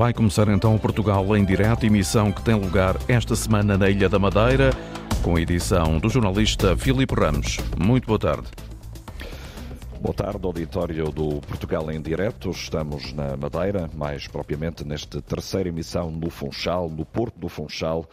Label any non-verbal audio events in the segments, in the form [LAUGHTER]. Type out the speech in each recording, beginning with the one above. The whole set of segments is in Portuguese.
Vai começar então o Portugal em direto, emissão que tem lugar esta semana na Ilha da Madeira, com a edição do jornalista Filipe Ramos. Muito boa tarde. Boa tarde, auditório do Portugal em Direto. Estamos na Madeira, mais propriamente nesta terceira emissão no Funchal, no Porto do Funchal,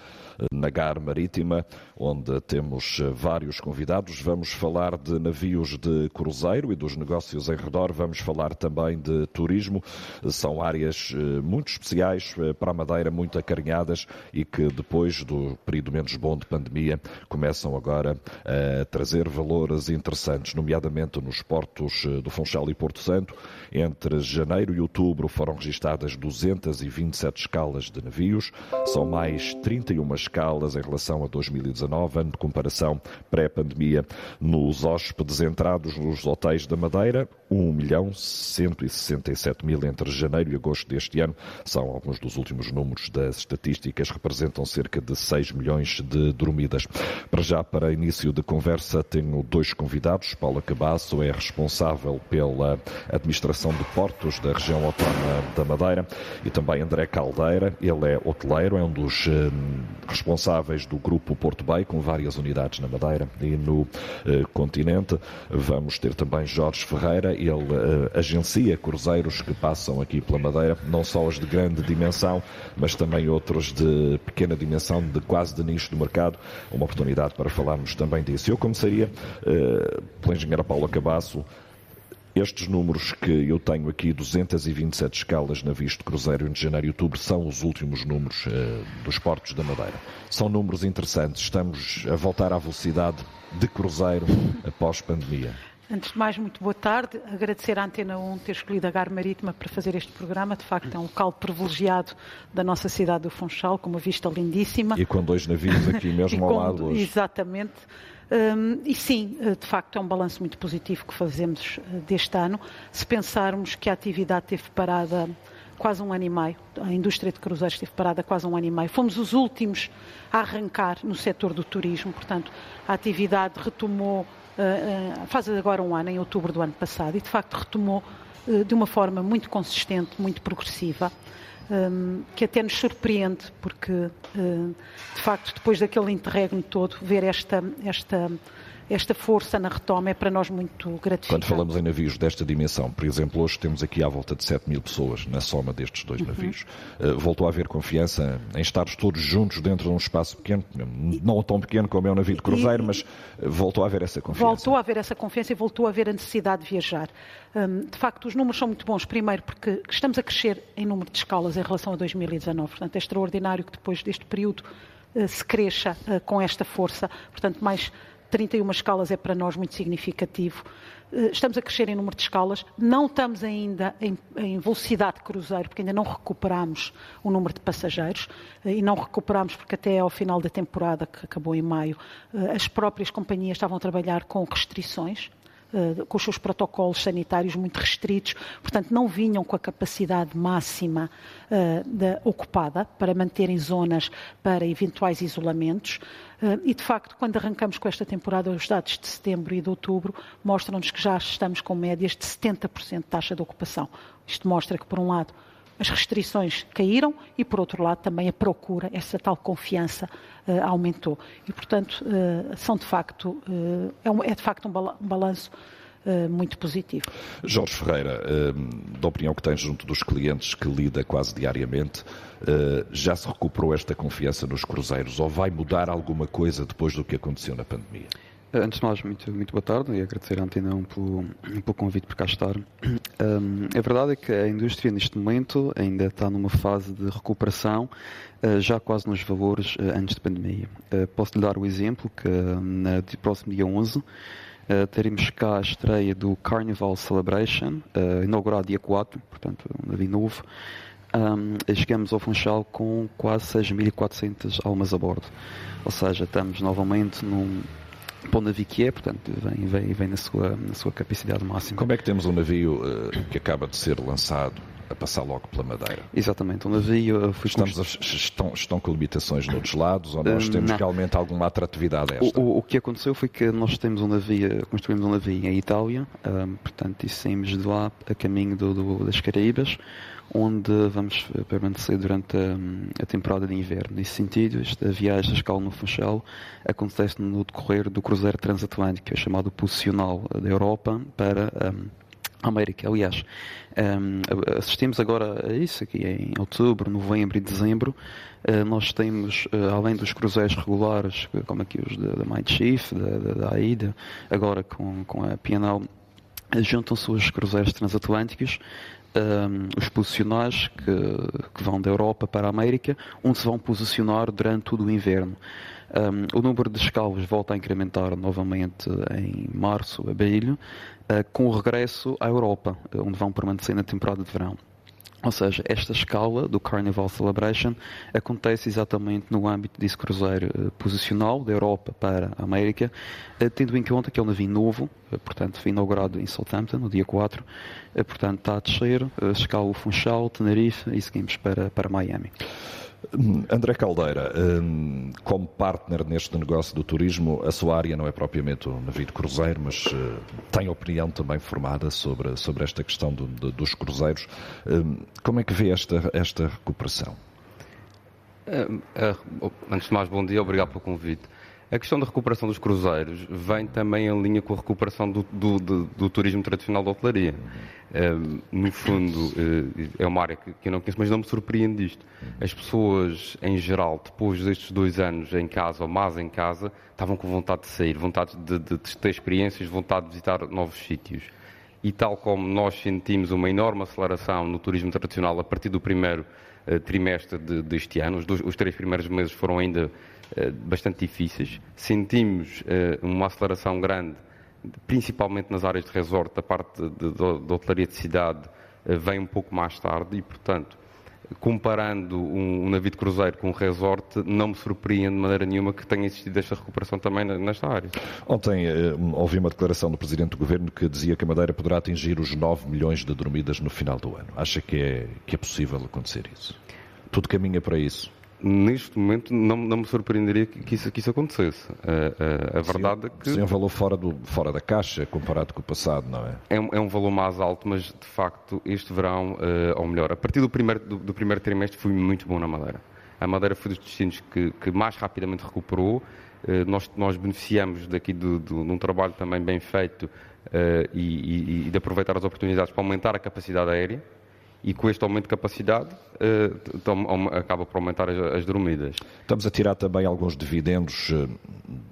na Gar Marítima, onde temos vários convidados. Vamos falar de navios de cruzeiro e dos negócios em redor. Vamos falar também de turismo. São áreas eh, muito especiais eh, para a Madeira, muito acarinhadas e que depois do período menos bom de pandemia começam agora a trazer valores interessantes, nomeadamente nos portos eh, do Funchal e Porto Santo. Entre janeiro e outubro foram registadas 227 escalas de navios. São mais 31 escalas em relação a 2019, ano de comparação pré-pandemia. Nos hóspedes entrados nos hotéis da Madeira, 1 milhão 167 mil entre janeiro e agosto deste ano. São alguns dos últimos números das estatísticas, representam cerca de 6 milhões de dormidas. Para já, para início de conversa, tenho dois convidados. Paula Cabasso é responsável pela administração de portos da região autónoma da Madeira e também André Caldeira. Ele é hoteleiro, é um dos eh, responsáveis do grupo Porto Bay, com várias unidades na Madeira e no eh, continente. Vamos ter também Jorge Ferreira, ele uh, agencia cruzeiros que passam aqui pela Madeira, não só os de grande dimensão, mas também outros de pequena dimensão, de quase de nicho do mercado. Uma oportunidade para falarmos também disso. Eu começaria uh, pela engenheira Paula Cabasso. Estes números que eu tenho aqui, 227 escalas navios de cruzeiro entre janeiro e outubro, são os últimos números uh, dos portos da Madeira. São números interessantes. Estamos a voltar à velocidade de cruzeiro após pandemia. Antes de mais, muito boa tarde. Agradecer à Antena 1 ter escolhido a Gar Marítima para fazer este programa. De facto, é um local privilegiado da nossa cidade do Funchal, com uma vista lindíssima. E com dois navios aqui mesmo [LAUGHS] ao lado hoje. Exatamente. Um, e sim, de facto, é um balanço muito positivo que fazemos eh, deste ano. Se pensarmos que a atividade teve parada quase um ano e meio, a indústria de cruzeiros esteve parada quase um ano e meio. Fomos os últimos a arrancar no setor do turismo, portanto, a atividade retomou eh, eh, faz agora um ano, em outubro do ano passado, e de facto retomou eh, de uma forma muito consistente, muito progressiva, que até nos surpreende, porque de facto depois daquele interregno todo, ver esta, esta esta força na retoma é para nós muito gratificante. Quando falamos em navios desta dimensão, por exemplo, hoje temos aqui à volta de 7 mil pessoas na soma destes dois uhum. navios. Uh, voltou a haver confiança em estar todos juntos dentro de um espaço pequeno, não tão pequeno como é um navio de cruzeiro, e, mas eh, voltou a haver essa confiança. Voltou a haver essa confiança e voltou a haver a necessidade de viajar. Um, de facto, os números são muito bons. Primeiro, porque estamos a crescer em número de escalas em relação a 2019. Portanto, é extraordinário que depois deste período uh, se cresça com esta força. Portanto, mais 31 escalas é para nós muito significativo. Eh, estamos a crescer em número de escalas, não estamos ainda em, em, velocidade de cruzeiro, porque ainda não recuperamos o número de passageiros, eh, e não recuperamos porque até ao final da temporada, que acabou em maio, eh, as próprias companhias estavam a trabalhar com restrições, com os seus protocolos sanitários muito restritos, portanto, não vinham com a capacidade máxima ocupada para manterem zonas para eventuais isolamentos. Uh, e, de facto, quando arrancamos com esta temporada, os dados de setembro e de outubro mostram-nos que já estamos com médias de 70% de taxa de ocupação. Isto mostra que, por um lado, as restrições caíram e, por outro lado, também a procura, essa tal confiança, uh, aumentou. E, portanto, uh, são de facto, é, é, de facto um balanço muito positivo. Jorge Ferreira, da opinião que tem junto dos clientes que lida quase diariamente, já se recuperou esta confiança nos cruzeiros ou vai mudar alguma coisa depois do que aconteceu na pandemia? Antes de mais, muito, muito boa tarde e agradecer à Antena 1 pelo, pelo convite por cá estar. Um, a verdade é que a indústria neste momento ainda está numa fase de recuperação, uh, já quase nos valores uh, antes da pandemia. Uh, posso lhe dar o exemplo que no próximo dia 11 teremos cá a estreia do Carnival Celebration, inaugurado dia 4, portanto um navio novo. Um, chegamos ao Funchal com quase 6.400 almas a bordo. Ou seja, estamos novamente num para o navio que é, portanto, vem, vem, vem na, sua, na sua capacidade máxima. Como é que temos um navio uh, que acaba de ser lançado a passar logo pela Madeira. Exatamente, o navio foi Estamos a, estão, estão com limitações noutros lados ou nós temos não. realmente alguma atratividade esta? O, o, que aconteceu foi que nós temos um navio, construímos um navio em Itália, um, portanto, e saímos de lá a caminho do, do, das Caraíbas, onde vamos permanecer durante a, a, temporada de inverno. Nesse sentido, esta viagem da escala no Funchal acontece no decorrer do cruzeiro transatlântico, é chamado posicional da Europa para um, a América. Aliás, um, assistimos agora a isso aqui em outubro, novembro e dezembro. Uh, nós temos, uh, além dos cruzeiros regulares, como aqui os da, Might Chief, da AIDA, agora com, com a Pianal, juntam-se os cruzeiros transatlânticos um, os posicionais que, que, vão da Europa para a América, onde se vão posicionar durante todo o inverno. Um, o número de escalas volta a incrementar novamente em março, abril, uh, com o regresso à Europa, onde vão permanecer na temporada de verão. Ou seja, esta escala do Carnival Celebration acontece exatamente no âmbito desse cruzeiro uh, posicional da Europa para a América, uh, tendo em conta que é um navio novo, uh, portanto foi inaugurado em Southampton no dia 4, portanto está a descer, escala Funchal, Tenerife e seguimos para, para Miami. Hum, André Caldeira, hum, como partner neste negócio do turismo, a sua área não é propriamente o navio de cruzeiro, mas eh, tem opinião também formada sobre, sobre esta questão do, dos cruzeiros. Hum, como é que vê esta, esta recuperação? Eh, eh, antes de mais, bom dia, obrigado pelo convite. A questão da recuperação dos cruzeiros vem também em linha com a recuperação do, do, do, do turismo tradicional da hotelaria. Uh, no fundo, uh, é uma área que, que, eu não conheço, mas não me surpreende isto. As pessoas, em geral, depois destes dois anos em casa ou mais em casa, estavam com vontade de sair, vontade de, de, de ter experiências, vontade de visitar novos sítios. E tal como nós sentimos uma enorme aceleração no turismo tradicional a partir do primeiro trimestre de, deste ano, os, dois, os três primeiros meses foram ainda eh, bastante difíceis. Sentimos eh, uma aceleração grande, principalmente nas áreas de resort, da parte da hotelaria de cidade eh, vem um pouco mais tarde e, portanto, comparando um, navio de cruzeiro com um resort, não me surpreende de maneira nenhuma que tenha existido esta recuperação também nesta área. Ontem ouvi uma declaração do Presidente do Governo que dizia que a Madeira poderá atingir os 9 milhões de dormidas no final do ano. Acha que é, que é possível acontecer isso? Tudo caminha para isso? Neste momento não, não me surpreenderia que isso, que isso acontecesse. A, a, a verdade sim, é que. Sim, é um valor fora, do, fora da caixa comparado com o passado, não é? É um, é um valor mais alto, mas de facto este verão, uh, ou melhor, a partir do primeiro, do, do, primeiro trimestre foi muito bom na Madeira. A Madeira foi dos destinos que, que mais rapidamente recuperou. Uh, nós, nós beneficiamos daqui de, de, de um trabalho também bem feito uh, e, e, e de aproveitar as oportunidades para aumentar a capacidade aérea e com este aumento de capacidade uh, acaba por aumentar as, as, dormidas. Estamos a tirar também alguns dividendos uh,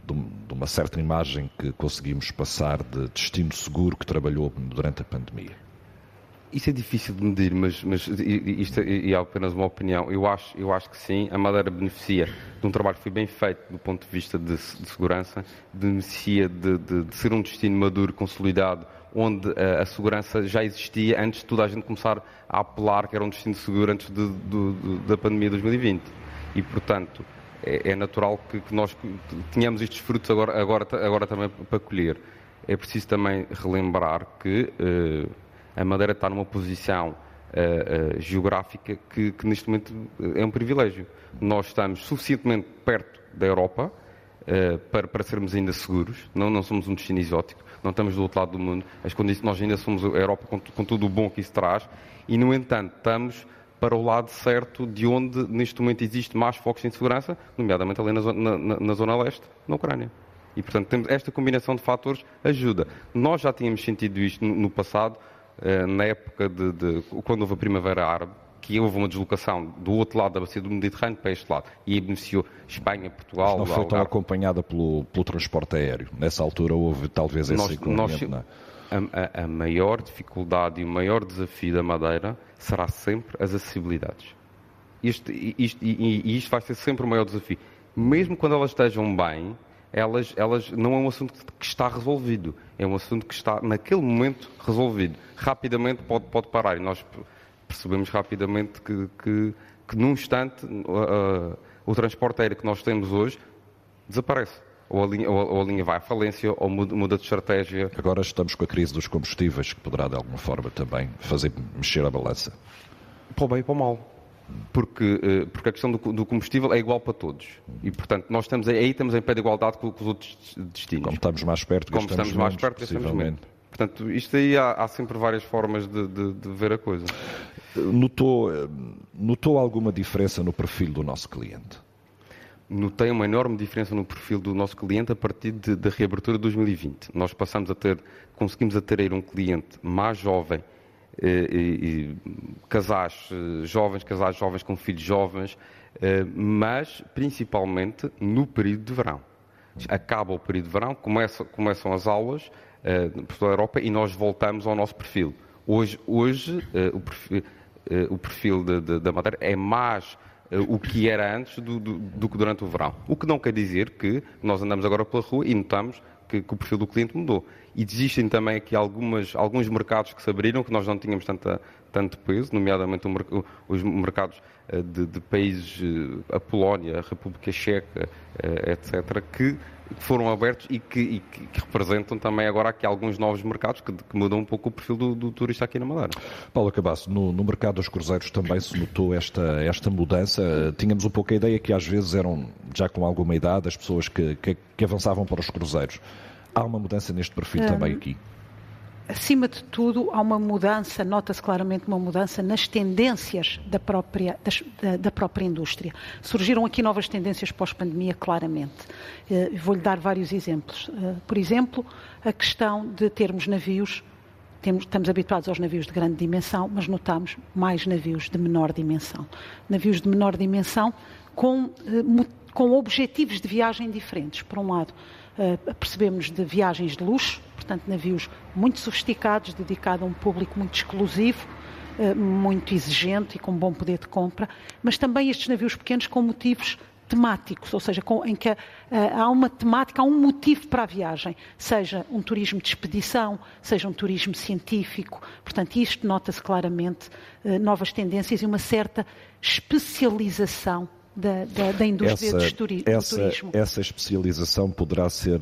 de, uma certa imagem que conseguimos passar de destino seguro que trabalhou durante a pandemia. Isso é difícil de medir, mas, mas isto é, é apenas uma opinião. Eu acho, eu acho que sim, a Madeira beneficia de um trabalho que foi bem feito do ponto de vista de, de segurança, beneficia de, de, de ser um destino maduro, consolidado, onde uh, a segurança já existia antes de toda a gente começar a apelar que era um destino seguro antes de, de, de, da pandemia de 2020. E, portanto, é, é natural que, que, nós tenhamos estes frutos agora, agora, agora também para colher. É preciso também relembrar que uh, a Madeira está numa posição uh, geográfica que, que, neste momento é um privilégio. Nós estamos suficientemente perto da Europa para, para sermos ainda seguros, não, não somos um destino exótico não estamos do outro lado do mundo. As condições, nós ainda somos a Europa com, com tudo o bom que isso traz e, no entanto, estamos para o lado certo de onde neste momento existe mais focos de insegurança, nomeadamente ali na, zona, na, na zona leste, na Ucrânia. E, portanto, temos esta combinação de fatores ajuda. Nós já tínhamos sentido isto no, no passado, eh, na época de, de, quando houve a Primavera Árabe, que houve uma deslocação do outro lado da bacia do Mediterrâneo para este lado. E beneficiou Espanha, Portugal... Mas não foi tão acompanhada pelo, pelo transporte aéreo. Nessa altura houve talvez esse nós, não é? a, a, maior dificuldade e o maior desafio da Madeira será sempre as acessibilidades. Isto, isto, e, e isto vai ser sempre o maior desafio. Mesmo quando elas estejam bem, elas, elas não é um assunto que está resolvido. É um assunto que está, naquele momento, resolvido. Rapidamente pode, pode parar. E nós percebemos rapidamente que, que, que num instante uh, uh, o transporte aéreo que nós temos hoje desaparece. ou a linha, ou a linha vai à falência, ou muda, de estratégia. Agora estamos com a crise dos combustíveis, que poderá de alguma forma também fazer mexer a balança. Para o bem e para o mal. Porque, eh, porque a questão do, do combustível é igual para todos. E, portanto, nós estamos aí estamos em pé de igualdade com, com os outros destinos. Como estamos mais perto, Como estamos mais menos, perto, gastamos menos. Portanto, isto aí há, há sempre várias formas de, de, de, ver a coisa. Notou, eh, notou alguma diferença no perfil do nosso cliente? Notei uma enorme diferença no perfil do nosso cliente a partir da reabertura de 2020. Nós passamos a ter, conseguimos atrair um cliente mais jovem, eh, casais eh, jovens, casais jovens com filhos jovens, mas principalmente no período de verão. Acaba o período de verão, começa, começam as aulas eh, por toda a Europa e nós voltamos ao nosso perfil. Hoje, hoje eh, o perfil, eh, o perfil de, de, da Madeira é mais o que era antes do, do, do, que durante o verão. O que não quer dizer que nós andamos agora pela rua e notamos que, que o perfil do cliente mudou. E existem também aqui algumas, alguns mercados que se abriram que nós não tínhamos tanta, tanto peso, nomeadamente o, os mercados eh, de, de, países, eh, a Polónia, a República Checa, etc., que foram abertos e que, e que, representam também agora aqui alguns novos mercados que, que mudam um pouco o perfil do, do, turista aqui na Madeira. Paulo Cabasso, no, no, mercado dos cruzeiros também se notou esta, esta mudança. Tínhamos um pouco a ideia que às vezes eram já com alguma idade as pessoas que, que, que avançavam para os cruzeiros. Há uma mudança neste perfil um... também aqui? Acima de tudo, há uma mudança, nota-se claramente uma mudança nas tendências da própria, da, da própria indústria. Surgiram aqui novas tendências pós-pandemia, claramente. Uh, Vou-lhe dar vários exemplos. Uh, por exemplo, a questão de termos navios, estamos habituados aos navios de grande dimensão, mas notamos mais navios de menor dimensão. Navios de menor dimensão com, uh, com objetivos de viagem diferentes. Por um lado, percebemos de viagens de luxo, portanto, navios muito sofisticados, dedicados a um público muito exclusivo, eh, muito exigente e com bom poder de compra, mas também estes navios pequenos com motivos temáticos, ou seja, com, em que uh, há uma temática, há um motivo para a viagem, seja um turismo de expedição, seja um turismo científico. Portanto, isto nota-se claramente uh, novas tendências e uma certa especialização da, da, da indústria essa, turi essa, do turismo. Essa especialização poderá ser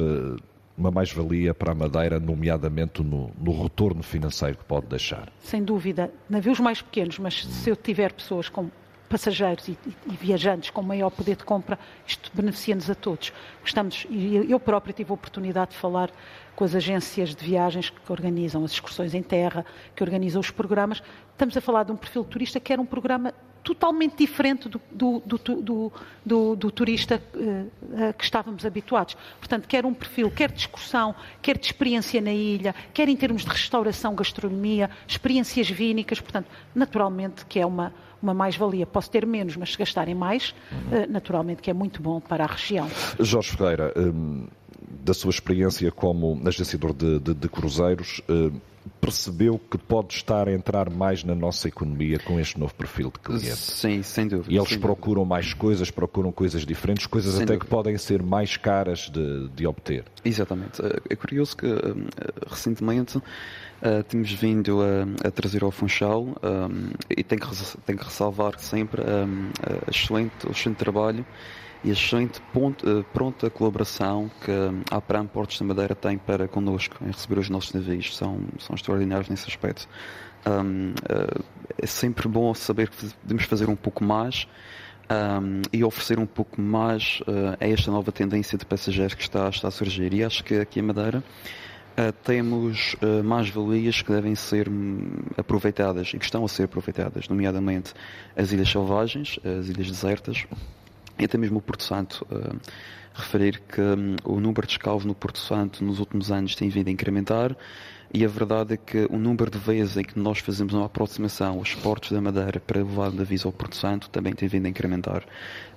uma mais-valia para a Madeira, nomeadamente no, no, retorno financeiro que pode deixar? Sem dúvida. Navios mais pequenos, mas se eu tiver pessoas com passageiros e, e, viajantes com maior poder de compra, isto beneficia-nos a todos. Estamos, eu própria tive a oportunidade de falar com as agências de viagens que organizam as excursões em terra, que organizam os programas. Estamos a falar de um perfil de turista que era um programa totalmente diferente do, do, do, do turista uh, que estávamos habituados. Portanto, quer um perfil, quer de excursão, quer de experiência na ilha, quer em termos de restauração, gastronomia, experiências vínicas, portanto, naturalmente que é uma, uma mais-valia. Posso ter menos, mas se gastarem mais, uh, naturalmente que é muito bom para a região. Jorge Ferreira, um, da sua experiência como agenciador de, de, de cruzeiros, um, percebeu que pode estar a entrar mais na nossa economia com este novo perfil de cliente. Sim, sem dúvida. E eles sem procuram dúvida. mais coisas, procuram coisas diferentes, coisas sem até dúvida. que podem ser mais caras de, de obter. Exatamente. É curioso que hum, recentemente Uh, temos vindo a, a, trazer ao Funchal um, e tenho que, tenho que ressalvar sempre um, a excelente, o excelente trabalho e a excelente ponto, uh, pronta colaboração que a APRAM Portos da Madeira tem para connosco em receber os nossos navios. São, são extraordinários nesse aspecto. Um, uh, é sempre bom saber que podemos fazer um pouco mais um, e oferecer um pouco mais uh, a esta nova tendência de passageiros que está, está a surgir. E acho que aqui em Madeira Uh, temos uh, mais valias que devem ser hum, aproveitadas e que estão a ser aproveitadas, nomeadamente as ilhas selvagens, as ilhas desertas, e até mesmo o Porto Santo. Uh, referir que um, o número de escalvos no Porto Santo nos últimos anos tem vindo a incrementar e a verdade é que o número de vezes em que nós fazemos uma aproximação aos portos da Madeira para levar navios ao Porto Santo também tem vindo a incrementar.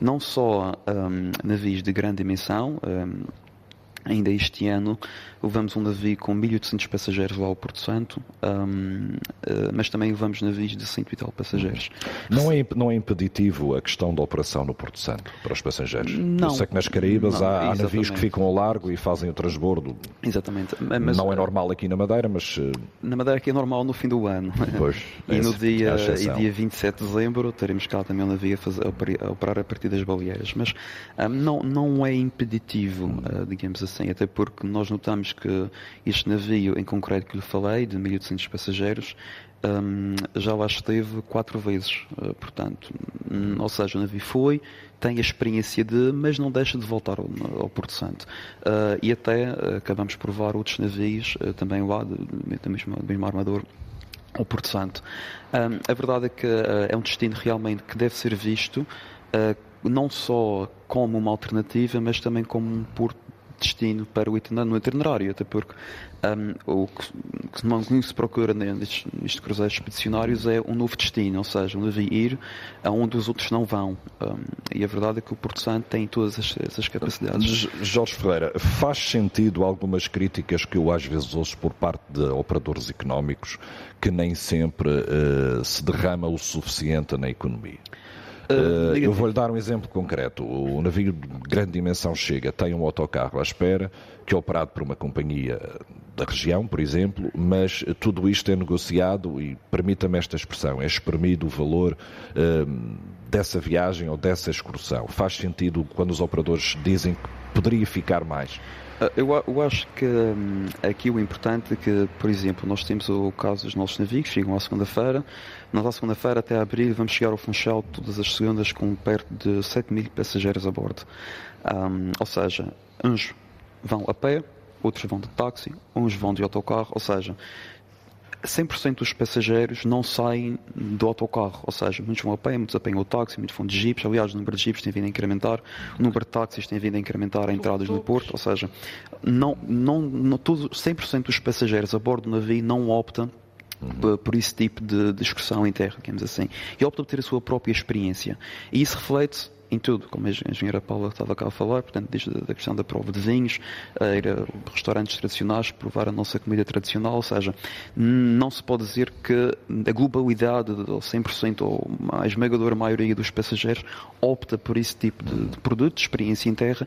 Não só um, navios de grande dimensão, um, Ainda este ano levamos um navio com 1.800 passageiros lá ao Porto Santo, um, uh, eh, mas também levamos navios de 100 e tal passageiros. Não é, não é impeditivo a questão da operação no Porto Santo para os passageiros? Não. Eu sei que nas Caraíbas não, há, há navios que ficam ao largo e fazem o transbordo. Exatamente. Mas, não é normal aqui na Madeira, mas... Eh, na Madeira aqui é normal no fim do ano. Pois, [LAUGHS] e no dia, e dia 27 de dezembro teremos cá também um navio a, fazer, a operar a partir das baleeiras. Mas um, não, não é impeditivo, uh, digamos assim assim, até porque nós notamos que este navio, em concreto que lhe falei, de 1.800 passageiros, um, já lá esteve quatro vezes, uh, portanto, um, ou seja, o navio foi, tem a experiência de, mas não deixa de voltar ao, ao Porto Santo. Uh, e até uh, acabamos por provar outros navios, também lá, do mesmo, mesmo armador, ao Porto Santo. Um, a verdade é que é um destino realmente que deve ser visto não só como uma alternativa, mas também como um porto destino para o itinerário, itinerário até porque um, o que, que não se procura nestes, nestes cruzeiros expedicionários é um novo destino, ou seja, um navio ir aonde os outros não vão. Um, e a verdade é que o Porto Santo tem todas essas capacidades. Jorge Ferreira, faz sentido algumas críticas que eu às vezes ouço por parte de operadores económicos que nem sempre uh, se derrama o suficiente na economia? Uh, eu vou-lhe dar um exemplo concreto. O navio de grande dimensão chega, tem um autocarro à espera, que é operado por uma companhia da região, por exemplo, mas tudo isto é negociado e, permita-me esta expressão, é espremido o valor uh, dessa viagem ou dessa excursão. Faz sentido quando os operadores dizem que poderia ficar mais? Ah, eu, eu, acho que hum, aqui o importante é que, por exemplo, nós temos o caso dos nossos navios, chegam à segunda-feira. Nós, à segunda-feira, até abril, vamos chegar ao Funchal todas as segundas com perto de 7 mil passageiros a bordo. Um, ou seja, uns vão a pé, outros vão de táxi, uns vão de autocarro, ou seja, 100% dos passageiros não saem do autocarro, ou seja, muitos vão a pé, muitos apanham o táxi, muitos vão de jipes. Aliás, o número de jipes tem vindo a incrementar, o número de táxis tem vindo a incrementar a entradas no Porto, ou seja, não, não, não, 100% dos passageiros a bordo do navio não optam Uhum. por esse tipo de, de excursão em terra, digamos assim. E optam por ter a sua própria experiência. E isso reflete em tudo, como a engenheira Paula estava cá a falar, portanto, desde a questão da prova de vinhos, ir a restaurantes tradicionais, provar a nossa comida tradicional, ou seja, não se pode dizer que a globalidade, ou 100% ou a esmagadora maioria dos passageiros, opta por esse tipo de, de produto, de experiência em terra,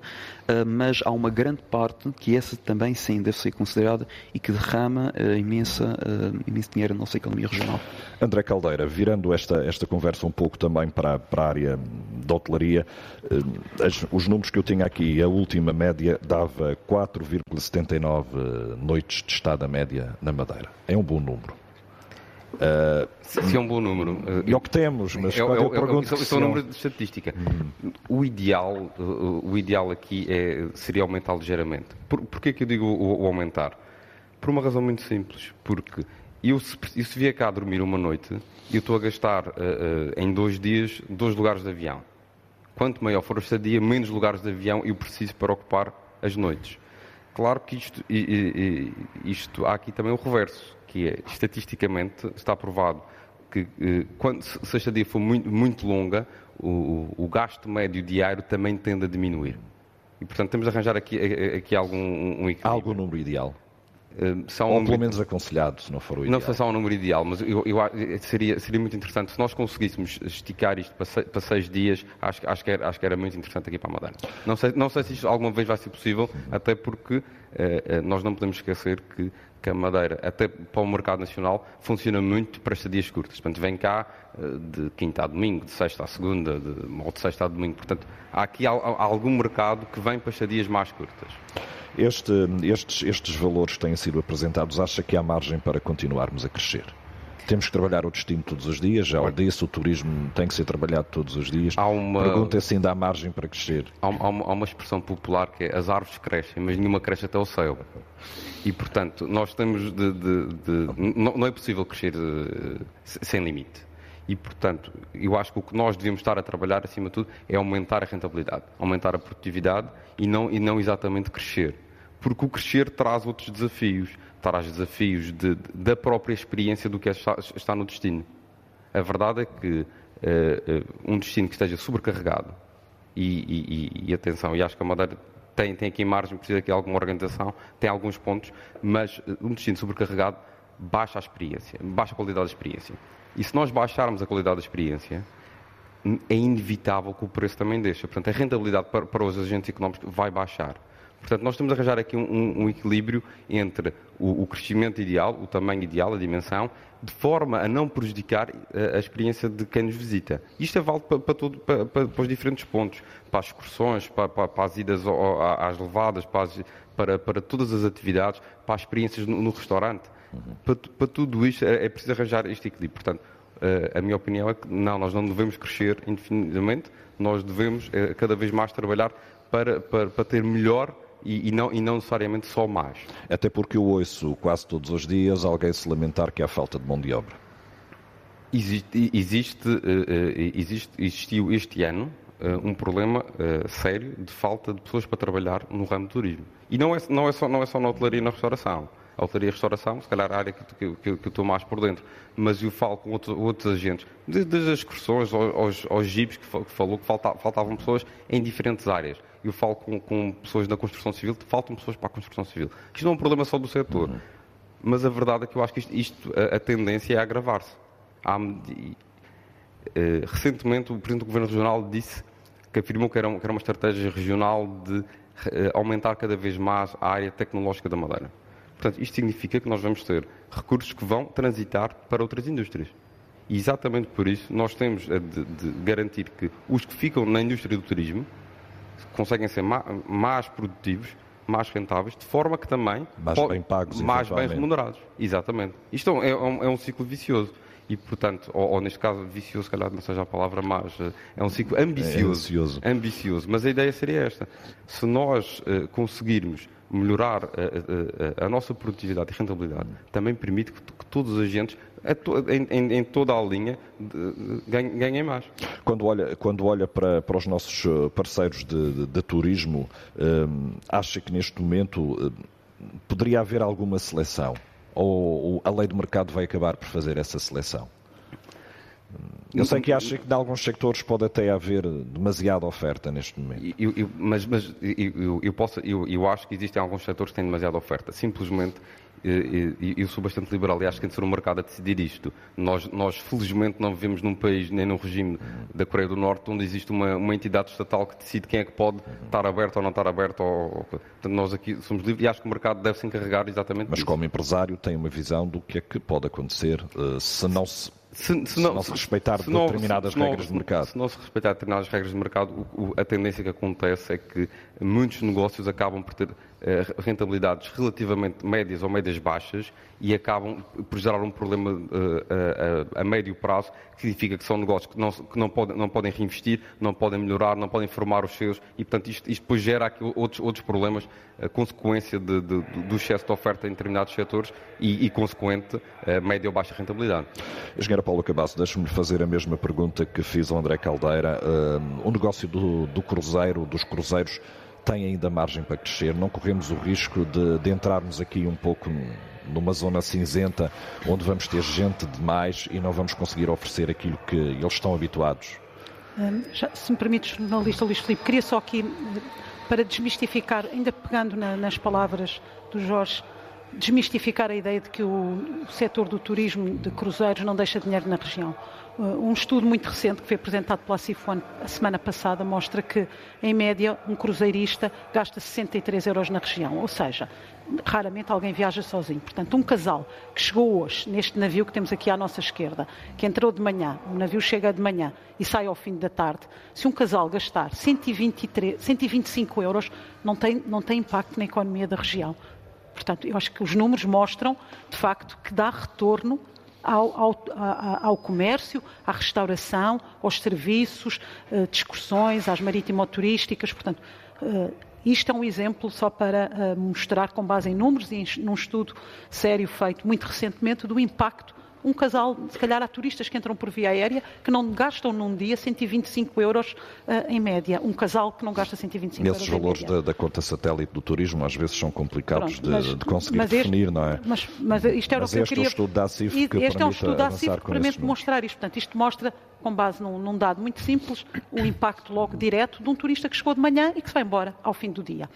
ah, mas há uma grande parte que essa também sim deve ser considerada e que derrama uh, imensa, uh, imenso dinheiro na nossa economia regional. André Caldeira, virando esta, esta conversa um pouco também para, para a área da hotelaria, as, os números que eu tinha aqui, a última média dava 4,79 noites de estada média na Madeira. É um bom número. Uh, se, é um bom número. E o que temos, mas é, é, eu pergunto é, é, um número de estatística. Hum. O ideal, o ideal aqui é, seria aumentar ligeiramente. Por, porquê que eu digo o, o, aumentar? Por uma razão muito simples. Porque eu se, eu se vier cá dormir uma noite, eu estou a gastar uh, uh, em dois dias dois lugares de avião. Quanto maior for a estadia, menos lugares de avião eu preciso para ocupar as noites. Claro que isto, isto há aqui também o reverso que é, estatisticamente, está provado que eh, quando, se a estadia for muito, muito longa, o, o, gasto médio diário também tende a diminuir. E, portanto, temos de arranjar aqui, aqui algum um equilíbrio. algum número ideal? Uh, Ou um pelo menos aconselhado, se não for o ideal. Não sei se há um número ideal, mas eu, eu, seria, seria muito interessante se nós conseguíssemos esticar isto para, seis, para seis dias, acho, acho, que era, acho que era muito interessante aqui para a Madeira. Não sei, não sei se isto alguma vez vai ser possível, até porque uh, uh, nós não podemos esquecer que que a Madeira, até para o mercado nacional, funciona muito para estadias curtas. Portanto, vem cá eh, de quinta a domingo, de sexta a segunda, de, ou de sexta a domingo. Portanto, há aqui algum mercado que vem para estadias mais curtas. Este, estes, estes valores que têm sido apresentados, acha que há margem para continuarmos a crescer? Temos que trabalhar o destino todos os dias, já o disse, o turismo tem que ser trabalhado todos os dias. Há uma... Pergunta é se ainda há margem para crescer. Há uma, há uma expressão popular que é as árvores crescem, mas nenhuma cresce até o céu. E, portanto, nós temos de. de, de não, não, é possível crescer uh, sem limite. E, portanto, eu acho que o que nós devemos estar a trabalhar, acima de tudo, é aumentar a rentabilidade, aumentar a produtividade e não, e não exatamente crescer. Porque o crescer traz outros desafios traz desafios de, da própria experiência do que é no destino. A verdade é que uh, uh, um destino que esteja sobrecarregado, e, e, e, atenção, e acho que a Madeira tem, tem aqui margem, precisa aqui alguma organização, tem alguns pontos, mas eh, um destino sobrecarregado baixa a experiência, baixa a qualidade da experiência. E se nós baixarmos a qualidade da experiência, é inevitável que o preço também deixe. Portanto, a rentabilidade para, para os agentes económicos vai baixar. Portanto, nós temos a arranjar aqui um, um equilíbrio entre o, o, crescimento ideal, o tamanho ideal, a dimensão, de forma a não prejudicar a, eh, a experiência de quem nos visita. Isto é válido para, para, todo, para, para, os diferentes pontos, para as excursões, para, para as idas às levadas, para, as, para, todas as atividades, para as experiências no, no restaurante. Uhum. Para, tudo isto é, é, preciso arranjar este equilíbrio. Portanto, uh, a minha opinião é que não, nós não devemos crescer indefinidamente, nós devemos uh, cada vez mais trabalhar para, para, para ter melhor e, e, não, e não necessariamente só mais. Até porque eu ouço quase todos os dias alguém se lamentar que há falta de mão de obra. Existe, existe, existe existiu este ano um problema sério de falta de pessoas para trabalhar no ramo do turismo. E não é, não é, só, não é só na hotelaria e na restauração a hotelaria e restauração, se calhar a área que, que, que, que eu estou mais por dentro, mas eu falo com outro, outros agentes, desde as excursões aos, aos jipes que, falou que falta, faltavam pessoas em diferentes áreas. Eu falo com, com, pessoas da construção civil, faltam pessoas para a construção civil. Isto não é um problema só do setor, uhum. mas a verdade é que eu acho que isto, isto a, a, tendência é agravar-se. Uh, recentemente, o Presidente do Governo Regional disse que afirmou que era, que era uma estratégia regional de uh, aumentar cada vez mais a área tecnológica da Madeira. Portanto, isto significa que nós vamos ter recursos que vão transitar para outras indústrias. E exatamente por isso nós temos de, de garantir que os que ficam na indústria do turismo conseguem ser mais produtivos, mais rentáveis, de forma que também mais bem pagos, mais bem remunerados. Exatamente. Isto é um, é um ciclo vicioso e, portanto, ou, ou, neste caso, vicioso, se calhar não seja a palavra, mas uh, é um ciclo ambicioso. É ambicioso. Mas a ideia seria esta. Se nós uh, conseguirmos melhorar a, a, a, nossa produtividade e rentabilidade, também permite que, que todos os agentes, em, em, em, toda a linha, ganhem, mais. Quando olha, quando olha para, para os nossos eh, parceiros de, de, de turismo, um, acha que neste momento um, poderia haver alguma seleção? Ou, ou a lei do mercado vai acabar por fazer essa seleção? Eu sei que acha que em alguns sectores pode até haver demasiada oferta neste momento. Eu, eu, mas, mas eu, eu, posso, eu, eu acho que existem alguns setores que têm demasiada oferta. Simplesmente eu sou bastante liberal e acho que tem de ser o mercado a decidir isto. Nós, nós, felizmente, não vivemos num país nem num regime da Coreia do Norte onde existe uma, uma entidade estatal que decide quem é que pode estar aberto ou não estar aberto. Ou, portanto, nós aqui somos livres e acho que o mercado deve se encarregar exatamente Mas disso. como empresário tem uma visão do que é que pode acontecer uh, se não se se, se, se, não, se, respeitar se determinadas não, regras de mercado. Se não se respeitar determinadas regras de mercado, o, o, a tendência que acontece é que muitos negócios acabam por ter eh, rentabilidades relativamente médias ou médias baixas e acabam por gerar um problema uh, a, médio prazo, que significa que são negócios que não, que não, podem, não podem reinvestir, não podem melhorar, não podem formar os seus e, portanto, isto, isto depois gera outros, outros problemas, consequência de, de, do excesso de oferta em determinados setores e, e consequente, uh, média ou baixa rentabilidade. Engenheiro Paulo Cabasso, deixe-me fazer a mesma pergunta que fiz ao André Caldeira. Uh, o negócio do, do cruzeiro, dos cruzeiros, tem ainda margem para crescer. Não corremos o risco de, de entrarmos aqui um pouco numa zona cinzenta onde vamos ter gente demais e não vamos conseguir oferecer aquilo que eles estão habituados. Hum, já, se me permites, jornalista Luís Filipe, queria só aqui, para desmistificar, ainda pegando na, nas palavras do Jorge, desmistificar a ideia de que o, o setor do turismo de cruzeiros não deixa dinheiro na região. Uh, um estudo muito recente que foi apresentado pela Cifone a semana passada mostra que, em média, um cruzeirista gasta 63 euros na região, ou seja, raramente alguém viaja sozinho. Portanto, um casal que chegou hoje neste navio que temos aqui à nossa esquerda, que entrou de manhã, o navio chega de manhã e sai ao fim da tarde, se um casal gastar 123, 125 euros, não tem, não tem impacto na economia da região. Portanto, eu acho que os números mostram, de facto, que dá retorno ao, ao, ao, comércio, à restauração, aos serviços, de excursões, às marítimo-turísticas. Portanto, uh, isto é um exemplo só para uh, mostrar, com base em números e num estudo sério feito muito recentemente, do impacto um casal, se calhar há turistas que entram por via aérea que não gastam num dia 125 euros uh, em média. Um casal que não gasta 125 Esses euros. Esses valores da, da, conta satélite do turismo às vezes são complicados Pronto, mas, de, de, conseguir definir, este, não é? Mas, mas isto era mas o que este eu queria. É estudo da CIF que este é um estudo da CIF que permite demonstrar isto. Portanto, isto mostra com base num, num, dado muito simples, o impacto logo direto de um turista que chegou de manhã e que se vai embora ao fim do dia.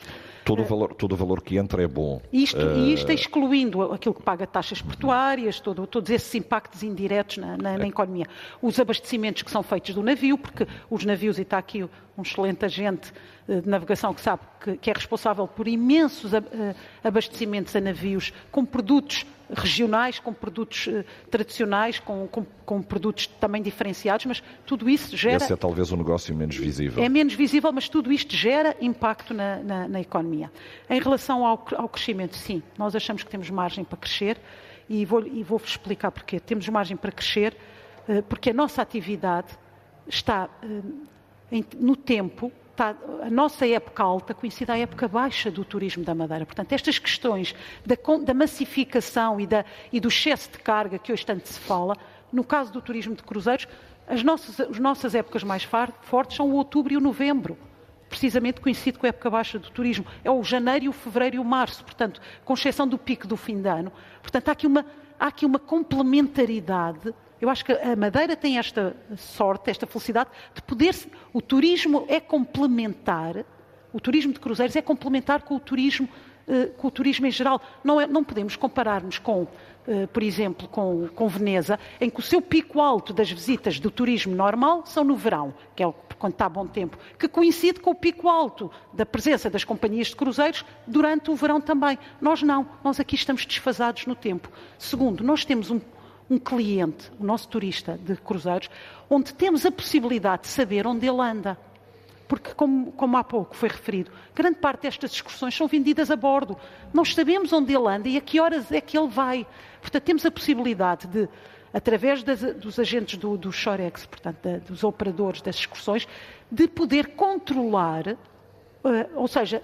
Todo o valor, todo o valor que entra é bom. Isto, uh... E isto é excluindo aquilo que paga taxas portuárias, todo, todos esses impactos indiretos na, na, na, economia. Os abastecimentos que são feitos do navio, porque os navios, e está aqui um excelente agente eh, de navegação que sabe que, que é responsável por imensos eh, abastecimentos a navios com produtos regionais, com produtos uh, tradicionais, com, com, com, produtos também diferenciados, mas tudo isso gera. Esse é talvez o um negócio menos visível. É menos visível, mas tudo isto gera impacto na, na, na economia. Em relação ao, ao, crescimento, sim, nós achamos que temos margem para crescer e vou-vos vou explicar porquê. Temos margem para crescer porque a nossa atividade está no tempo está, a nossa época alta coincide à época baixa do turismo da Madeira. Portanto, estas questões da, da massificação e, da, e, do excesso de carga que hoje tanto se fala, no caso do turismo de cruzeiros, as nossas, as nossas épocas mais fortes são o outubro e o novembro. Precisamente coincide com a época baixa do turismo. É o janeiro, o fevereiro e o março, portanto, com exceção do pico do fim de ano. Portanto, há aqui uma, há aqui uma complementaridade eu acho que a Madeira tem esta sorte, esta felicidade de poder. O turismo é complementar, o turismo de cruzeiros é complementar com o turismo, eh, com o turismo em geral. Não, é, não podemos comparar-nos com, eh, por exemplo, com, com Veneza, em que o seu pico alto das visitas do turismo normal são no verão, que é quando está bom tempo, que coincide com o pico alto da presença das companhias de cruzeiros durante o verão também. Nós não, nós aqui estamos desfasados no tempo. Segundo, nós temos um um cliente, o nosso turista de cruzeiros, onde temos a possibilidade de saber onde ele anda. Porque, como, como, há pouco foi referido, grande parte destas excursões são vendidas a bordo. Nós sabemos onde ele anda e a que horas é que ele vai. Portanto, temos a possibilidade de, através das, dos agentes do, do portanto, da, dos operadores das excursões, de poder controlar ou seja,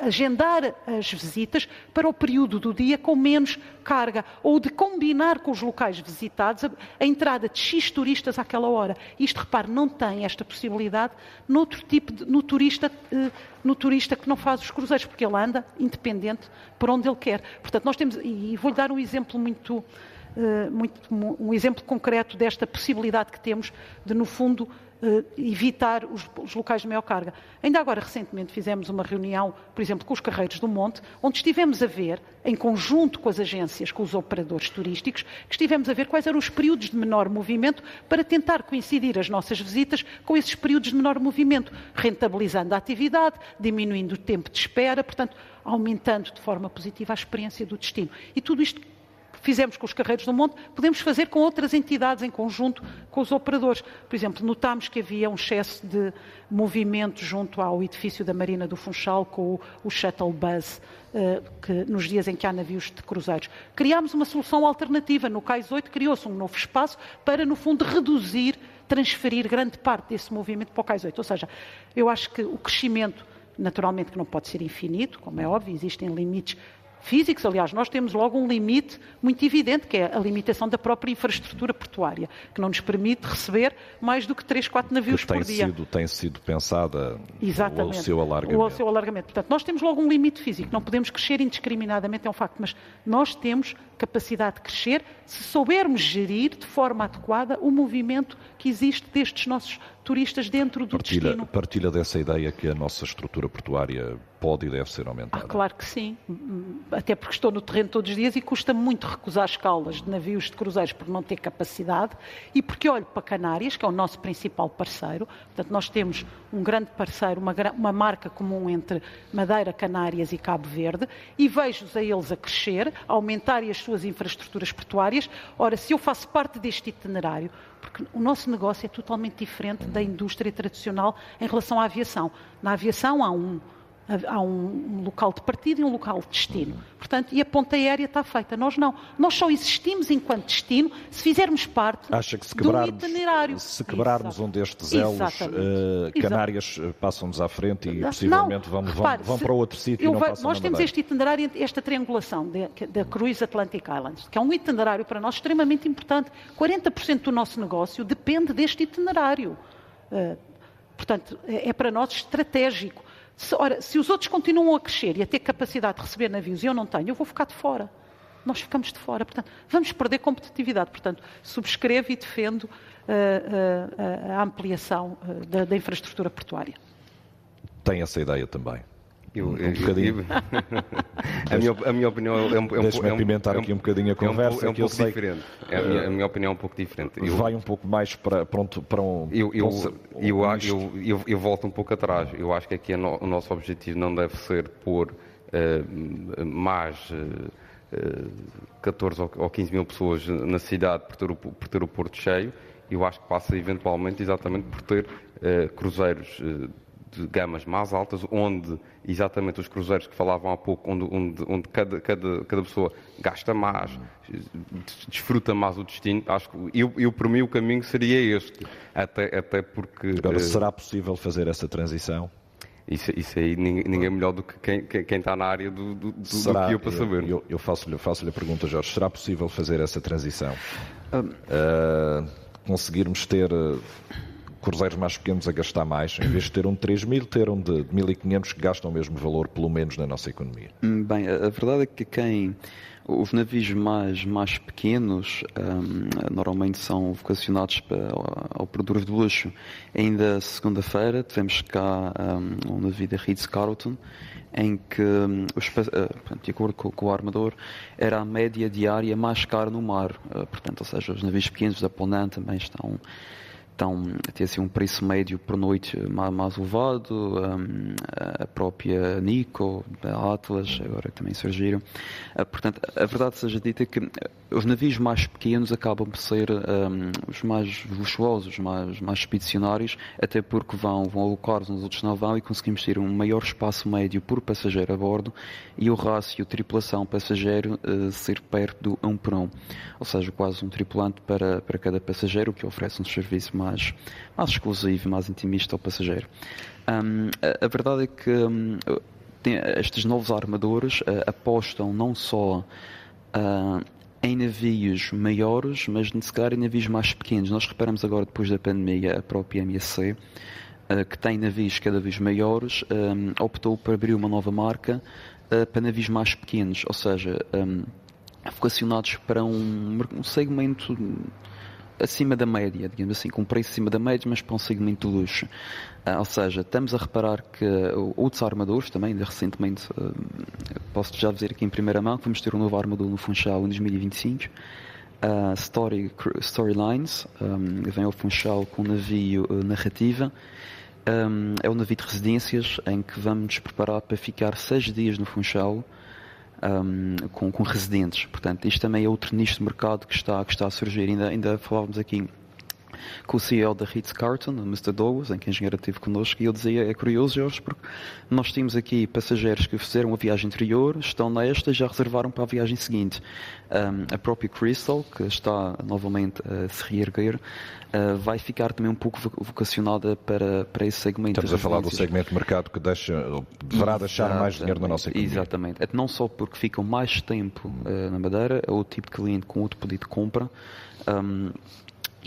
agendar as visitas para o período do dia com menos carga, ou de combinar com os locais visitados a, entrada de X turistas àquela hora. Isto, repare, não tem esta possibilidade noutro tipo de, no turista, eh, no turista que não faz os cruzeiros, porque ele anda independente por onde ele quer. Portanto, nós temos, e vou-lhe dar um exemplo muito, eh, muito, um exemplo concreto desta possibilidade que temos de, no fundo, evitar os, os, locais de maior carga. Ainda agora, recentemente, fizemos uma reunião, por exemplo, com os Carreiros do Monte, onde estivemos a ver, em conjunto com as agências, com os operadores turísticos, que estivemos a ver quais eram os períodos de menor movimento para tentar coincidir as nossas visitas com esses períodos de menor movimento, rentabilizando a atividade, diminuindo o tempo de espera, portanto, aumentando de forma positiva a experiência do destino. E tudo isto fizemos com os Carreiros do Monte, podemos fazer com outras entidades em conjunto com os operadores. Por exemplo, notámos que havia um excesso de movimento junto ao edifício da Marina do Funchal com o, shuttle bus, uh, que, nos dias em que há navios de cruzeiros. Criámos uma solução alternativa. No Cais 8 criou-se um novo espaço para, no fundo, reduzir, transferir grande parte desse movimento para o Cais 8. Ou seja, eu acho que o crescimento naturalmente que não pode ser infinito, como é óbvio, existem limites físicos. Aliás, nós temos logo um limite muito evidente, que é a limitação da própria infraestrutura portuária, que não nos permite receber mais do que 3, 4 navios por dia. Sido, tem sido pensada Exatamente. o seu alargamento. O seu alargamento. Portanto, nós temos logo um limite físico, não podemos crescer indiscriminadamente, é um facto, mas nós temos capacidade de crescer se soubermos gerir de forma adequada o movimento que existe destes nossos turistas dentro do partilha, destino. Partilha dessa ideia que a nossa estrutura portuária pode e deve ser aumentada? Ah, claro que sim. Até porque estou no terreno todos os dias e custa muito recusar escalas de navios de cruzeiros por não ter capacidade e porque olho para Canárias, que é o nosso principal parceiro. Portanto, nós temos um grande parceiro, uma, uma marca comum entre Madeira, Canárias e Cabo Verde e vejo-os a eles a crescer, a aumentarem as suas infraestruturas portuárias. Ora, se eu faço parte deste itinerário, porque o nosso negócio é totalmente diferente da indústria tradicional em relação à aviação. Na aviação há um, há um local de partida e um local de destino. Portanto, e a ponta aérea está feita. Nós não. Nós só existimos enquanto destino se fizermos parte Acha que se quebrarmos, do itinerário. Se quebrarmos Exato. um destes elos, uh, Canárias eh, passam-nos à frente e possivelmente não, vão, repare, vão, vão para outro sítio Nós temos este itinerário, esta triangulação da Cruise Atlantic Islands, que é um itinerário para nós extremamente importante. 40% do nosso negócio depende deste itinerário. Uh, portanto, é, é para nós estratégico. Se, ora, se os outros continuam a crescer e a ter capacidade de receber navios e eu não tenho, eu vou ficar de fora. nós ficamos de fora. Portanto, vamos perder competitividade. Portanto, subscrevo e defendo uh, uh, a ampliação da, da infraestrutura portuária. Tem essa ideia também? Eu, um bocadinho. [LAUGHS] a, minha, a minha opinião é um, é Deixa-me é um, apimentar é um, aqui um bocadinho a conversa. É um, eu pouco sei diferente. É a, minha, a minha opinião é um pouco diferente. Eu, vai um pouco mais para, pronto, para um. Eu, eu, eu, eu, eu, eu, volto um pouco atrás. Eu acho que aqui no, o nosso objetivo não deve ser pôr uh, mais. Uh, 14 ou 15 mil pessoas na cidade por ter, o, por ter o porto cheio, eu acho que passa eventualmente exatamente por ter uh, cruzeiros uh, de gamas mais altas, onde exatamente os cruzeiros que falavam há pouco, onde, onde, onde cada, cada, cada pessoa gasta mais, desfruta mais o destino, acho que eu, eu para mim o caminho seria este, até, até porque... Agora, será possível fazer essa transição? Isso, isso aí ninguém, ninguém melhor do que quem, quem está na área do, do, será, do que eu para saber. Eu, eu faço-lhe faço a pergunta, Jorge, será possível fazer essa transição? Um... Uh, conseguirmos ter cruzeiros mais pequenos a gastar mais, em vez de ter um de 3 mil, ter um de 1.500 que gastam o mesmo valor, pelo menos na nossa economia? Hum, bem, a verdade é que quem os navios mais, mais pequenos um, normalmente são vocacionados para, ao produtor de luxo. Ainda segunda-feira tivemos cá um, um navio da Ritz-Carlton em que, um, os, uh, de acordo com, o armador, era a média diária mais cara no mar. Uh, portanto, ou seja, os navios pequenos da Ponant também estão estão a ter assim, um preço médio por noite mais, mais elevado, um, a própria Nico, a Atlas, agora também surgiram. Uh, portanto, a verdade seja dita que os navios mais pequenos acabam por ser um, os mais luxuosos, os mais, mais expedicionários, até porque vão, vão alocar-nos nos outros não e conseguimos ter um maior espaço médio por passageiro a bordo e o rácio tripulação-passageiro uh, ser perto do 1 por 1. Ou seja, quase um tripulante para, para cada passageiro, o que oferece um serviço mais, mais exclusivo, mais intimista ao passageiro. Um, a, a, verdade é que um, tem, estes novos armadores uh, apostam não só uh, em navios maiores, mas se calhar em navios mais pequenos. Nós reparamos agora, depois da pandemia, a própria MSC, uh, que tem navios cada vez maiores, um, optou por abrir uma nova marca para navios mais pequenos, ou seja, vocacionados para um, um segmento acima da média, digamos assim, com um preço acima da média, mas para um segmento de luxo. Uh, ou seja, estamos a reparar que outros armadores também, recentemente, uh, posso já dizer aqui em primeira mão, que vamos ter um novo armador no Funchal em 2025. Uh, Story, Storylines um, vem ao Funchal com um navio narrativa. Um, é um navio de residências em que vamos nos preparar para ficar seis dias no Funchal um, com, com, residentes. Portanto, isto também é outro nicho de mercado que está, que está a surgir. Ainda, ainda falávamos aqui com o CEO da Ritz-Carlton, o Mr. Douglas, em que a engenheira esteve connosco, e ele dizia, é curioso, Jorge, porque nós temos aqui passageiros que fizeram a viagem anterior, estão nesta e já reservaram para a viagem seguinte. Um, a própria Crystal, que está novamente a se reerguer, uh, vai ficar também um pouco vocacionada para, para esse segmento. Estamos a falar do segmento de mercado que deixa, deverá deixar mais dinheiro na nossa economia. Exatamente. É não só porque ficam mais tempo uh, na Madeira, é outro tipo de cliente com outro pedido de compra. Um,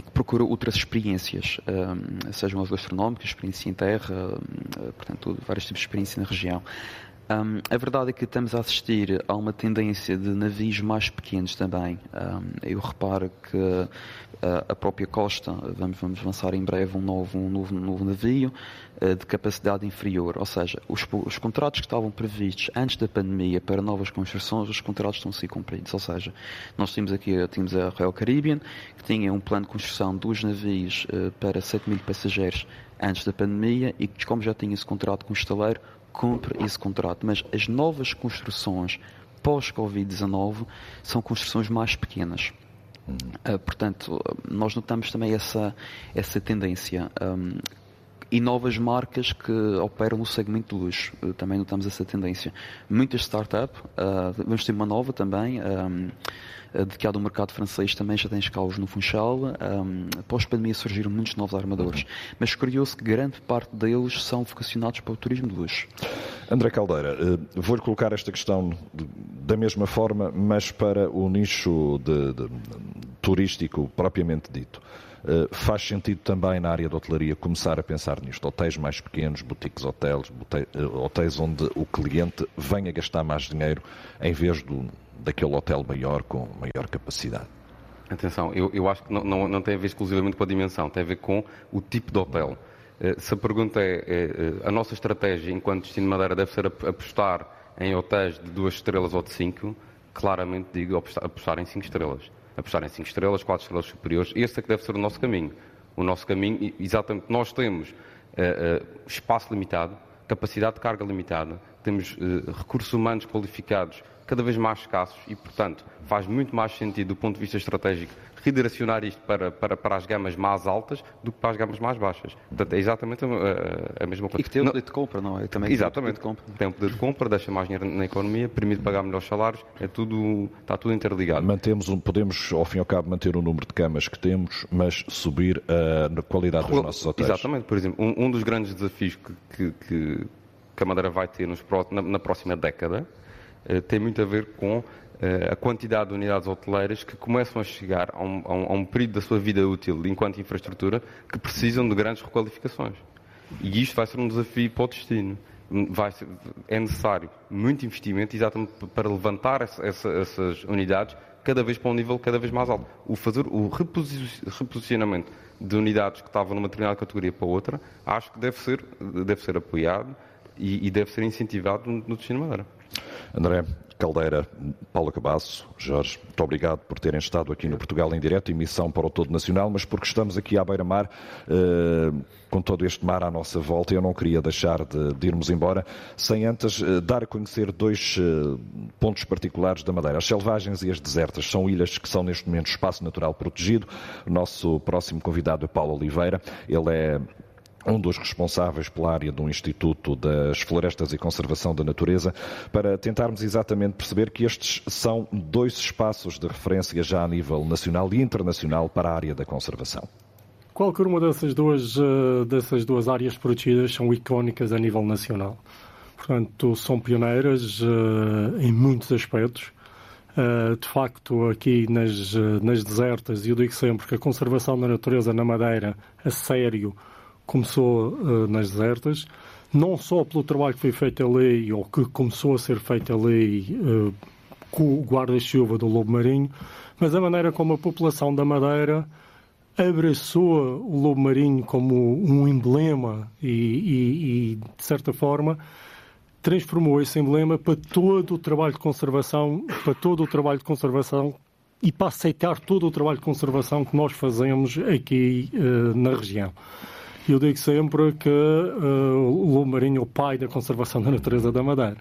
que procura outras experiências, sejam as gastronómicas, experiência em terra, portanto, vários tipos de experiência na região. Um, a verdade é que estamos a assistir a uma tendência de navios mais pequenos também. Um, eu reparo que uh, a própria Costa, vamos, vamos lançar em breve um novo, um novo, novo navio uh, de capacidade inferior. Ou seja, os, os, contratos que estavam previstos antes da pandemia para novas construções, os contratos estão a ser cumpridos. Ou seja, nós temos aqui temos a Royal Caribbean, que tinha um plano de construção de dois navios uh, para 7 mil passageiros antes da pandemia e que, como já tinha esse contrato com o estaleiro, cumpre esse contrato, mas as novas construções pós-Covid-19 são construções mais pequenas. Uh, portanto, nós notamos também essa, essa tendência. Um, e novas marcas que operam no segmento de luxo. Uh, também notamos essa tendência. Muitas startups, uh, vamos ter uma nova também. Um, eh, de que há do mercado francês também já tem escalos no Funchal. Um, Pós-pandemia surgiram muitos novos armadores, mas curioso que grande parte deles são vocacionados para o turismo de luxo. André Caldeira, eh, vou-lhe colocar esta questão da mesma forma, mas para o nicho de, de, turístico propriamente dito. Uh, faz sentido também na área da hotelaria começar a pensar nisto. Hotéis mais pequenos, boutiques hotéis, hotéis onde o cliente venha gastar mais dinheiro em vez do daquele hotel maior com maior capacidade? Atenção, eu, eu acho que não, não, não, tem a ver exclusivamente com a dimensão, tem a ver com o tipo de hotel. Eh, se a pergunta é, é eh, a nossa estratégia enquanto destino de Madeira deve ser apostar em hotéis de duas estrelas ou de cinco, claramente digo apostar em cinco estrelas. Apostar em cinco estrelas, quatro estrelas superiores, esse é que deve ser o nosso caminho. O nosso caminho, exatamente, nós temos uh, uh, espaço limitado, capacidade de carga limitada, temos uh, recursos humanos qualificados cada vez mais escassos e, portanto, faz muito mais sentido do ponto de vista estratégico redirecionar isto para, para, para as gamas mais altas do que para as gamas mais baixas. Portanto, é exatamente a, a, a mesma coisa. E que tem o poder de compra, não é? Também exatamente. Tem, tem um poder de compra, deixa mais dinheiro na economia, permite pagar melhores salários, é tudo, está tudo interligado. Mantemos um, podemos, ao fim e ao cabo, manter o número de camas que temos, mas subir a, a qualidade dos nossos hotéis. Exatamente. Por exemplo, um, um dos grandes desafios que, que, que, que a Madeira vai ter nos, na, na próxima década eh, tem muito a ver com eh, a quantidade de unidades hoteleiras que começam a chegar a um, a, um, a um, período da sua vida útil enquanto infraestrutura que precisam de grandes requalificações. E isto vai ser um desafio para o destino. Ser, é necessário muito investimento exatamente para levantar essa, essa, essas unidades cada vez para um nível cada vez mais alto. O fazer o reposicionamento de unidades que estavam numa determinada categoria para outra, acho que deve ser, deve ser apoiado e, e deve ser incentivado no, no destino Madeira. André Caldeira, Paulo Cabasso, Jorge, muito obrigado por terem estado aqui no Portugal em direto, emissão para o todo nacional, mas porque estamos aqui à beira-mar, eh, com todo este mar à nossa volta, eu não queria deixar de, de irmos embora sem antes eh, dar a conhecer dois eh, pontos particulares da Madeira. As selvagens e as desertas são ilhas que são neste momento espaço natural protegido. O nosso próximo convidado é Paulo Oliveira, ele é um dos responsáveis pela área do Instituto das Florestas e Conservação da Natureza, para tentarmos exatamente perceber que estes são dois espaços de referência já a nível nacional e internacional para a área da conservação. Qualquer uma dessas duas, eh, dessas duas áreas protegidas são icónicas a nível nacional. Portanto, são pioneiras eh, em muitos aspectos. Eh, de facto, aqui nas, nas desertas, e eu digo sempre que a conservação da natureza na Madeira, a sério, começou uh, nas desertas, não só pelo trabalho que foi feito ali, ou que começou a ser feito ali uh, com o guarda-chuva do lobo marinho, mas a maneira como a população da Madeira abraçou o lobo marinho como um emblema e, e, e, de certa forma, transformou esse emblema para todo o trabalho de conservação, para todo o trabalho de conservação e para aceitar todo o trabalho de conservação que nós fazemos aqui uh, na região. Eu digo sempre que uh, o lobo marinho é o pai da conservação da natureza da Madeira.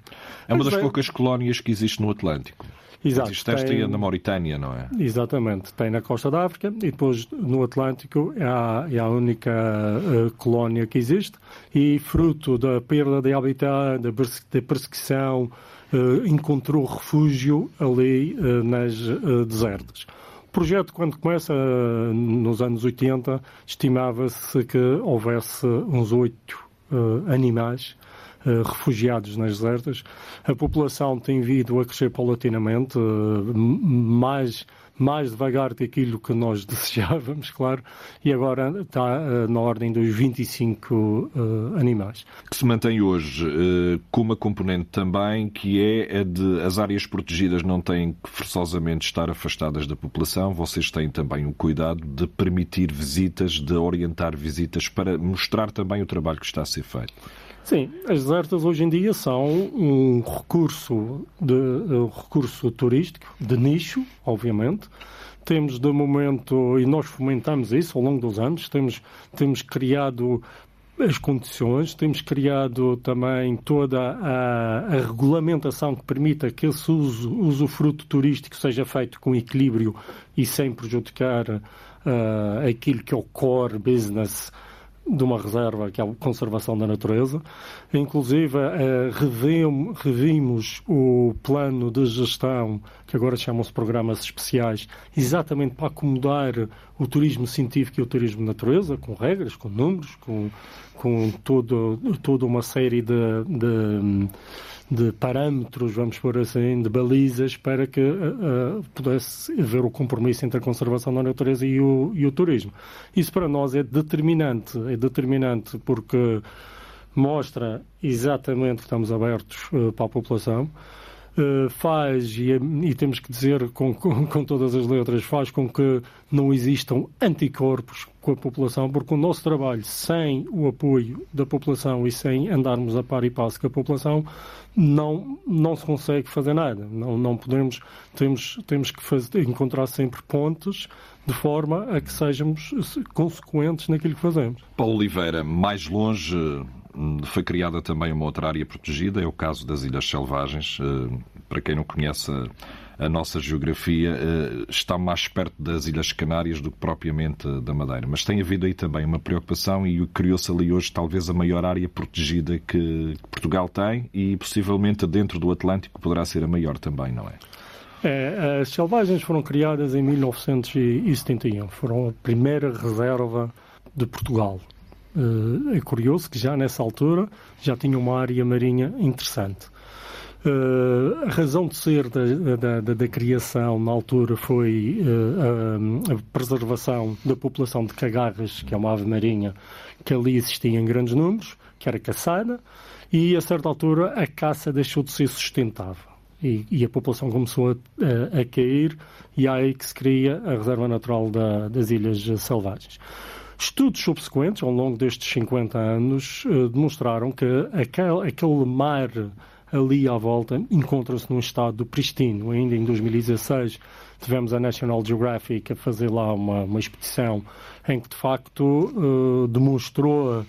É uma das bem... poucas colónias que existe no Atlântico. Exato. Existe esta tem... na Mauritânia, não é? Exatamente. Tem na costa da África e depois no Atlântico é a, é a única uh, colónia que existe e fruto da perda de habitat, da, perseguição, uh, encontrou refúgio ali uh, nas desertas. O projeto, quando começa nos anos 80, estimava-se que houvesse uns oito uh, animais uh, refugiados nas desertas. A população tem vindo a crescer paulatinamente, uh, mais mais devagar do que aquilo que nós [LAUGHS] desejávamos, claro, e agora está uh, na ordem dos 25 uh, animais. Que se mantém hoje uh, com uma componente também que é a de as áreas protegidas não têm que forçosamente estar afastadas da população, vocês têm também o cuidado de permitir visitas, de orientar visitas para mostrar também o trabalho que está a ser feito. Sim, as desertas hoje em dia são um recurso, de, um recurso turístico, de nicho, obviamente. Temos, de momento, e nós fomentamos isso ao longo dos anos, temos, temos criado as condições, temos criado também toda a, a, regulamentação que permita que esse uso, usufruto turístico seja feito com equilíbrio e sem prejudicar uh, aquilo que é o core business de uma reserva, que é a conservação da natureza. Inclusive, eh, revimos o plano de gestão, que agora chamam-se programas especiais, exatamente para acomodar o turismo científico e o turismo de natureza, com regras, com números, com, com todo, toda uma série de, de de parâmetros, vamos pôr assim, de balizas para que uh, pudesse haver o compromisso entre a conservação da natureza e o, e o turismo. Isso para nós é determinante, é determinante porque mostra exatamente que estamos abertos uh, para a população. Uh, faz, e, e, temos que dizer com, com, [LAUGHS] com, todas as letras, faz com que não existam anticorpos com a população, porque o nosso trabalho, sem o apoio da população e sem andarmos a par e passo com a população, não, não se consegue fazer nada. Não, não podemos, temos, temos que fazer, encontrar sempre pontos de forma a que sejamos consequentes naquilo que fazemos. Paulo Oliveira, mais longe foi criada também uma outra área protegida, é o caso das Ilhas Selvagens. Eh, para quem não conhece a nossa geografia, eh, está mais perto das Ilhas Canárias do que propriamente da Madeira. Mas tem havido aí também uma preocupação e criou-se ali hoje talvez a maior área protegida que Portugal tem e possivelmente dentro do Atlântico poderá ser a maior também, não é? É, as selvagens foram criadas em 1971. Foram a primeira reserva de Portugal. Eh, é curioso que já nessa altura já tinha uma área marinha interessante. Uh, a razão de ser da, da, da, da criação na altura foi uh, a, a, preservação da população de cagarras, que é uma ave marinha que ali existia em grandes números, que era caçada, e a certa altura a caça deixou de ser sustentável e, e a população começou a, a, a, cair e é aí que se cria a Reserva Natural da, das Ilhas Selvagens. Estudos subsequentes, ao longo destes 50 anos, eh, demonstraram que aquele, aquele mar ali à volta encontra-se num estado pristino. Ainda em 2016 tivemos a National Geographic a fazer lá uma, uma expedição em que de facto uh, demonstrou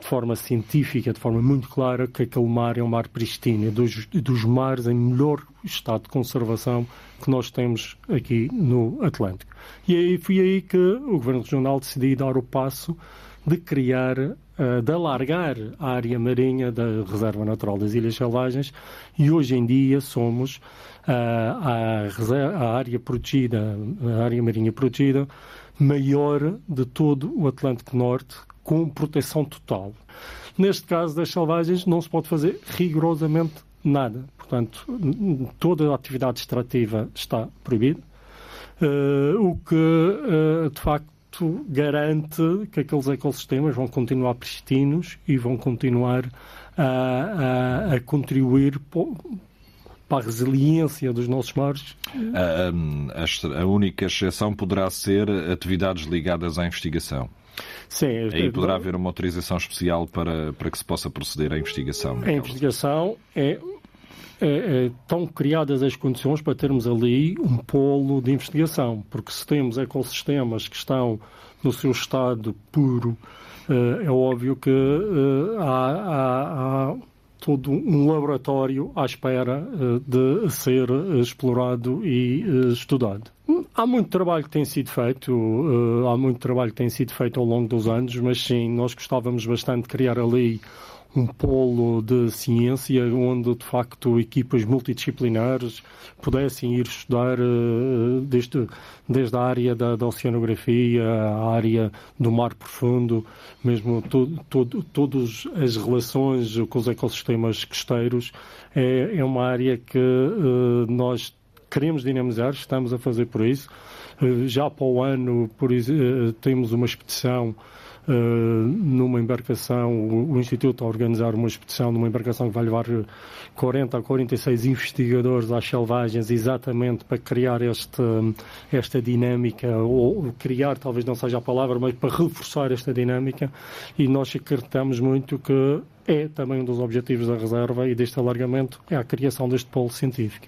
de forma científica, de forma muito clara, que aquele mar é um mar pristino, dos, dos mares em melhor estado de conservação que nós temos aqui no Atlântico. E aí foi aí que o Governo Regional decidiu dar o passo de criar, uh, de alargar a área marinha da Reserva Natural das Ilhas Selvagens e hoje em dia somos uh, a, a área protegida, a área marinha protegida maior de todo o Atlântico Norte, com proteção total. Neste caso das selvagens, não se pode fazer rigorosamente nada. Portanto, toda a atividade extrativa está proibida, uh, o que, uh, de facto, garante que aqueles ecossistemas vão continuar pristinos e vão continuar a, a, a contribuir para a resiliência dos nossos mares. A, a, a única exceção poderá ser atividades ligadas à investigação. Sim, Aí poderá haver uma autorização especial para, para que se possa proceder à investigação. A investigação é, é, é, estão criadas as condições para termos ali um polo de investigação, porque se temos ecossistemas que estão no seu estado puro, eh, é óbvio que eh, há, há, há todo um laboratório à espera eh, de ser explorado e estudado. Há muito trabalho que tem sido feito, há muito trabalho que tem sido feito ao longo dos anos, mas sim, nós gostávamos bastante de criar ali um polo de ciência onde, de facto, equipas multidisciplinares pudessem ir estudar uh, desde, desde a área da, da, oceanografia, a área do mar profundo, mesmo to, to, todas as relações com os ecossistemas costeiros. É, é uma área que uh, nós queremos dinamizar, estamos a fazer por isso. Eh, já para o ano, por, temos uma expedição Uh, numa embarcação, o, o, Instituto a organizar uma expedição numa embarcação que vai levar 40 a 46 investigadores às selvagens, exatamente para criar este, esta dinâmica, ou criar talvez não seja a palavra, mas para reforçar esta dinâmica, e nós acreditamos muito que é também um dos objetivos da reserva e deste alargamento, é a criação deste polo científico.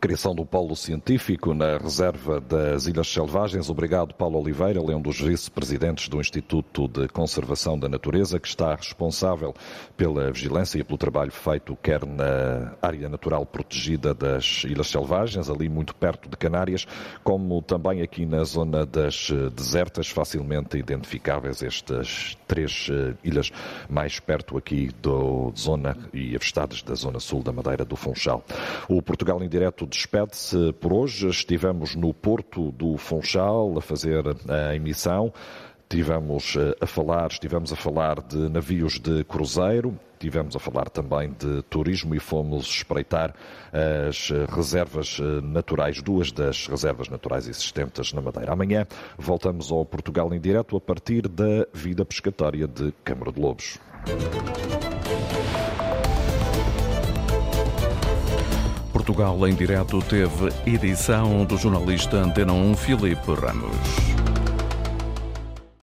Criação do Polo Científico na Reserva das Ilhas Selvagens. Obrigado, Paulo Oliveira, ele é um dos vice-presidentes do Instituto de Conservação da Natureza, que está responsável pela vigilância e pelo trabalho feito quer na área natural protegida das Ilhas Selvagens, ali muito perto de Canárias, como também aqui na zona das desertas, facilmente identificáveis estas três eh, ilhas mais perto aqui da zona e afastadas da zona sul da Madeira do Funchal. O Portugal em direto despede-se por hoje. Estivemos no Porto do Funchal a fazer a emissão. Tivemos eh, a falar, estivemos a falar de navios de cruzeiro, tivemos a falar também de turismo e fomos espreitar as reservas eh, naturais, duas das reservas naturais existentes na Madeira. Amanhã voltamos ao Portugal em direto a partir da vida pescatória de Câmara de Lobos. Portugal em direto teve edição do jornalista Antena 1 Filipe Ramos.